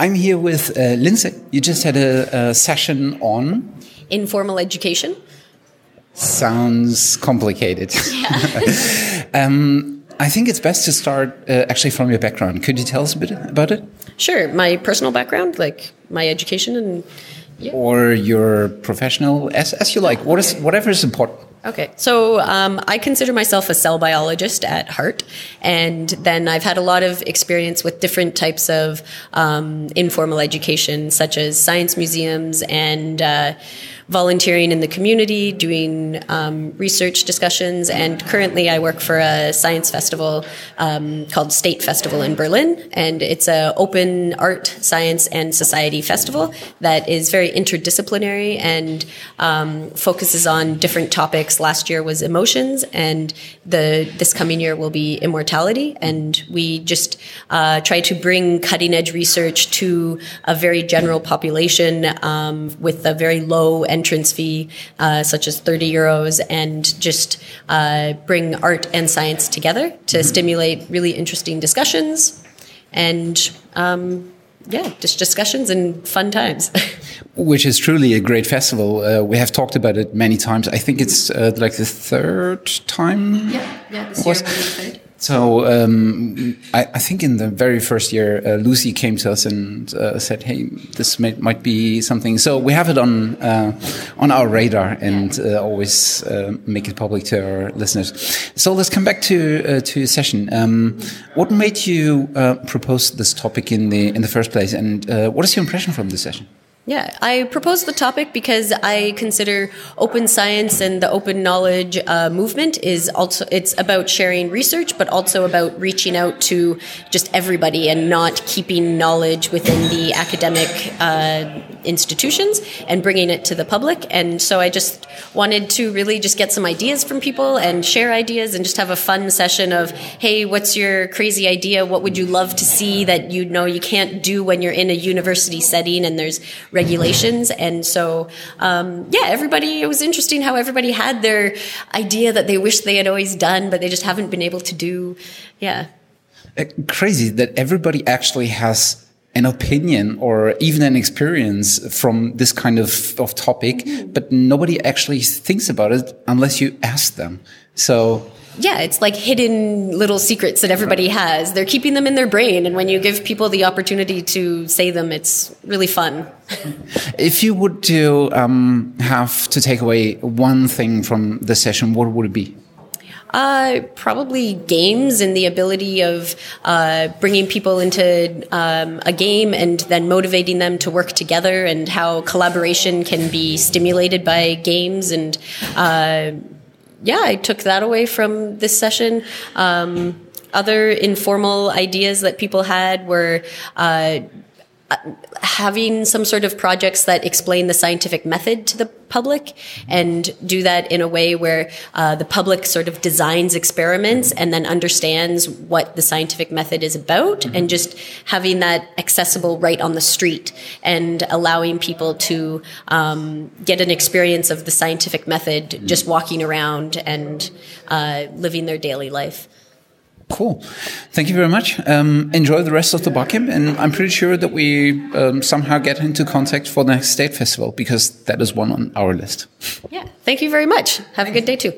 I'm here with uh, Lindsay. You just had a, a session on informal education. Sounds complicated. Yeah. um, I think it's best to start uh, actually from your background. Could you tell us a bit about it? Sure. My personal background, like my education and. Yeah. Or your professional, as, as you like. What is whatever is important. Okay, so um, I consider myself a cell biologist at heart, and then I've had a lot of experience with different types of um, informal education, such as science museums and uh, volunteering in the community, doing um, research discussions, and currently I work for a science festival um, called State Festival in Berlin, and it's an open art, science, and society festival that is very interdisciplinary and um, focuses on different topics. Last year was emotions, and the this coming year will be immortality, and we just uh, try to bring cutting edge research to a very general population um, with a very low entrance fee, uh, such as 30 euros, and just uh, bring art and science together to mm-hmm. stimulate really interesting discussions and. Um, yeah, just discussions and fun times. Which is truly a great festival. Uh, we have talked about it many times. I think it's uh, like the third time. Yeah, yeah, this year so um, I, I, think in the very first year, uh, Lucy came to us and uh, said, "Hey, this may, might be something." So we have it on uh, on our radar and uh, always uh, make it public to our listeners. So let's come back to uh, to session. Um, what made you propose this topic in the in the first place, and what is your impression from this session? Yeah, I proposed the topic because I consider open science and the open knowledge uh, movement is also it's about sharing research, but also about reaching out to just everybody and not keeping knowledge within the academic uh, institutions and bringing it to the public. And so I just wanted to really just get some ideas from people and share ideas and just have a fun session of, hey, what's your crazy idea? What would you love to see that you know you can't do when you're in a university setting and there's regulations. And so, um, yeah, everybody, it was interesting how everybody had their idea that they wish they had always done, but they just haven't been able to do. Yeah. Uh, crazy that everybody actually has an opinion or even an experience from this kind of, of topic, mm -hmm. but nobody actually thinks about it unless you ask them. So yeah, it's like hidden little secrets that everybody has. They're keeping them in their brain, and when you give people the opportunity to say them, it's really fun. if you would to um, have to take away one thing from the session, what would it be? Uh, probably games and the ability of uh, bringing people into um, a game and then motivating them to work together, and how collaboration can be stimulated by games and. Uh, yeah, I took that away from this session. Um, other informal ideas that people had were uh, having some sort of projects that explain the scientific method to the public and do that in a way where uh, the public sort of designs experiments and then understands what the scientific method is about mm-hmm. and just having that accessible right on the street and allowing people to um, get an experience of the scientific method mm-hmm. just walking around and uh, living their daily life. Cool. Thank you very much. Um, enjoy the rest of the Barcamp, and I'm pretty sure that we um, somehow get into contact for the next state festival because that is one on our list. Yeah. Thank you very much. Have a good day too.